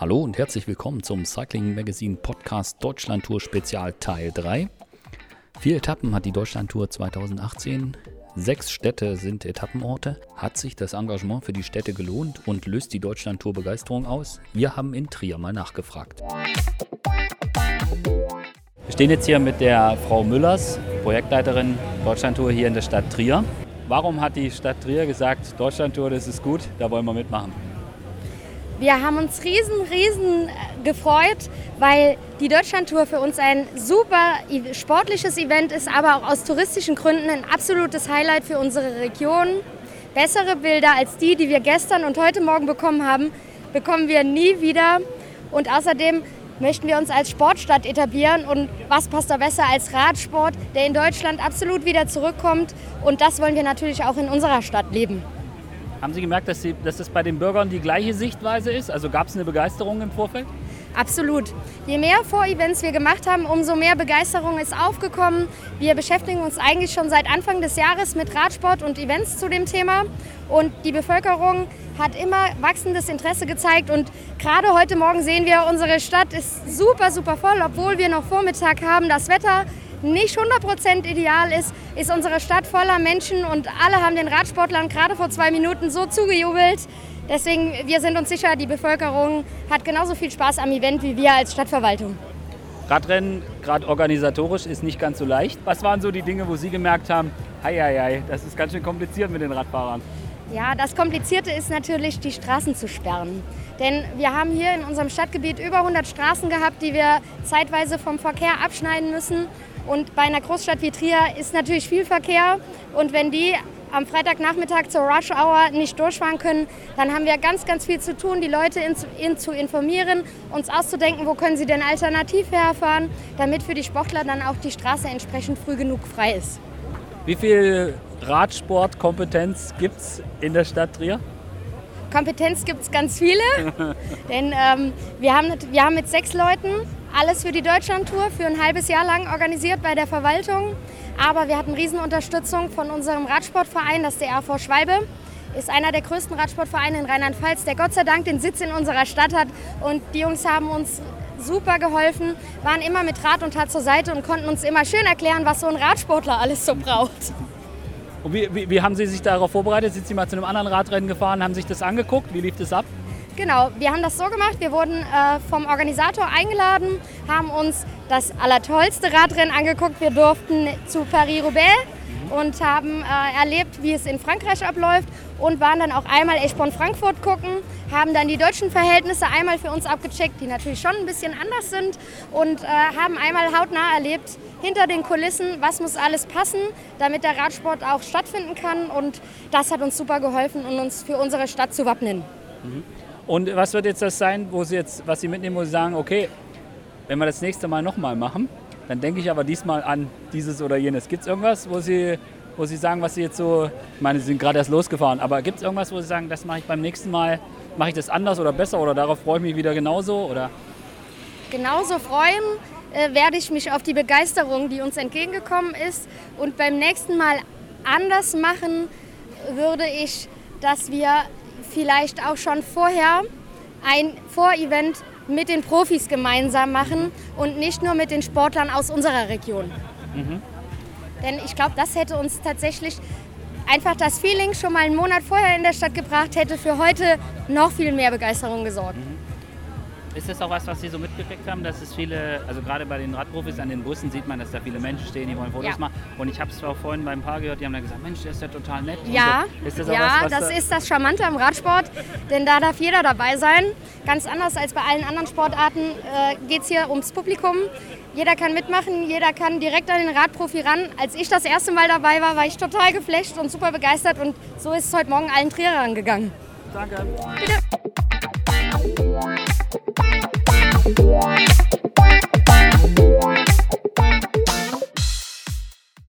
Hallo und herzlich willkommen zum Cycling Magazine Podcast Deutschland Tour Spezial Teil 3. Vier Etappen hat die Deutschland Tour 2018. Sechs Städte sind Etappenorte. Hat sich das Engagement für die Städte gelohnt und löst die Deutschland Tour Begeisterung aus? Wir haben in Trier mal nachgefragt. Wir stehen jetzt hier mit der Frau Müllers, Projektleiterin Deutschlandtour hier in der Stadt Trier. Warum hat die Stadt Trier gesagt, Deutschlandtour, das ist gut, da wollen wir mitmachen? Wir haben uns riesen, riesen äh, gefreut, weil die Deutschlandtour für uns ein super sportliches Event ist, aber auch aus touristischen Gründen ein absolutes Highlight für unsere Region. Bessere Bilder als die, die wir gestern und heute Morgen bekommen haben, bekommen wir nie wieder. Und außerdem möchten wir uns als Sportstadt etablieren. Und was passt da besser als Radsport, der in Deutschland absolut wieder zurückkommt. Und das wollen wir natürlich auch in unserer Stadt leben. Haben Sie gemerkt, dass, Sie, dass das bei den Bürgern die gleiche Sichtweise ist? Also gab es eine Begeisterung im Vorfeld? Absolut. Je mehr Vorevents wir gemacht haben, umso mehr Begeisterung ist aufgekommen. Wir beschäftigen uns eigentlich schon seit Anfang des Jahres mit Radsport und Events zu dem Thema. Und die Bevölkerung hat immer wachsendes Interesse gezeigt. Und gerade heute Morgen sehen wir, unsere Stadt ist super, super voll, obwohl wir noch Vormittag haben. Das Wetter nicht 100% ideal ist, ist unsere Stadt voller Menschen und alle haben den Radsportlern gerade vor zwei Minuten so zugejubelt. Deswegen, wir sind uns sicher, die Bevölkerung hat genauso viel Spaß am Event wie wir als Stadtverwaltung. Radrennen, gerade organisatorisch, ist nicht ganz so leicht. Was waren so die Dinge, wo Sie gemerkt haben, hei, hei, hei, das ist ganz schön kompliziert mit den Radfahrern? Ja, das Komplizierte ist natürlich, die Straßen zu sperren. Denn wir haben hier in unserem Stadtgebiet über 100 Straßen gehabt, die wir zeitweise vom Verkehr abschneiden müssen. Und bei einer Großstadt wie Trier ist natürlich viel Verkehr. Und wenn die am Freitagnachmittag zur Rush Hour nicht durchfahren können, dann haben wir ganz, ganz viel zu tun, die Leute in, in, zu informieren, uns auszudenken, wo können sie denn alternativ herfahren, damit für die Sportler dann auch die Straße entsprechend früh genug frei ist. Wie viel Radsportkompetenz gibt es in der Stadt Trier? Kompetenz gibt es ganz viele, denn ähm, wir, haben, wir haben mit sechs Leuten alles für die Deutschlandtour für ein halbes Jahr lang organisiert bei der Verwaltung. Aber wir hatten Riesenunterstützung von unserem Radsportverein, das ist der RV Schwalbe. Ist einer der größten Radsportvereine in Rheinland-Pfalz, der Gott sei Dank den Sitz in unserer Stadt hat. Und die Jungs haben uns super geholfen, waren immer mit Rat und Tat zur Seite und konnten uns immer schön erklären, was so ein Radsportler alles so braucht. Und wie, wie, wie haben Sie sich darauf vorbereitet? Sind Sie mal zu einem anderen Radrennen gefahren, haben sich das angeguckt? Wie lief das ab? Genau, wir haben das so gemacht. Wir wurden äh, vom Organisator eingeladen, haben uns das allertollste Radrennen angeguckt. Wir durften zu Paris-Roubaix und haben äh, erlebt, wie es in Frankreich abläuft und waren dann auch einmal Eschborn-Frankfurt gucken, haben dann die deutschen Verhältnisse einmal für uns abgecheckt, die natürlich schon ein bisschen anders sind und äh, haben einmal hautnah erlebt, hinter den Kulissen, was muss alles passen, damit der Radsport auch stattfinden kann und das hat uns super geholfen, um uns für unsere Stadt zu wappnen. Mhm. Und was wird jetzt das sein, wo Sie jetzt, was Sie mitnehmen, wo Sie sagen, okay, wenn wir das nächste Mal nochmal machen, dann denke ich aber diesmal an dieses oder jenes. Gibt es irgendwas, wo Sie, wo Sie sagen, was Sie jetzt so, ich meine, Sie sind gerade erst losgefahren, aber gibt es irgendwas, wo Sie sagen, das mache ich beim nächsten Mal, mache ich das anders oder besser oder darauf freue ich mich wieder genauso? Oder? Genauso freuen äh, werde ich mich auf die Begeisterung, die uns entgegengekommen ist. Und beim nächsten Mal anders machen würde ich, dass wir vielleicht auch schon vorher ein Vorevent mit den Profis gemeinsam machen und nicht nur mit den Sportlern aus unserer Region. Mhm. Denn ich glaube, das hätte uns tatsächlich einfach das Feeling schon mal einen Monat vorher in der Stadt gebracht, hätte für heute noch viel mehr Begeisterung gesorgt. Mhm. Ist das auch was, was Sie so mitgekriegt haben, dass es viele, also gerade bei den Radprofis an den Bussen sieht man, dass da viele Menschen stehen, die wollen Fotos ja. machen. Und ich habe es auch vorhin beim Paar gehört, die haben dann gesagt, Mensch, der ist ja total nett. Ja, so. das, ja was, das da ist das Charmante am Radsport, denn da darf jeder dabei sein. Ganz anders als bei allen anderen Sportarten äh, geht es hier ums Publikum. Jeder kann mitmachen, jeder kann direkt an den Radprofi ran. Als ich das erste Mal dabei war, war ich total geflasht und super begeistert und so ist es heute Morgen allen Trierern gegangen. Danke. Bitte.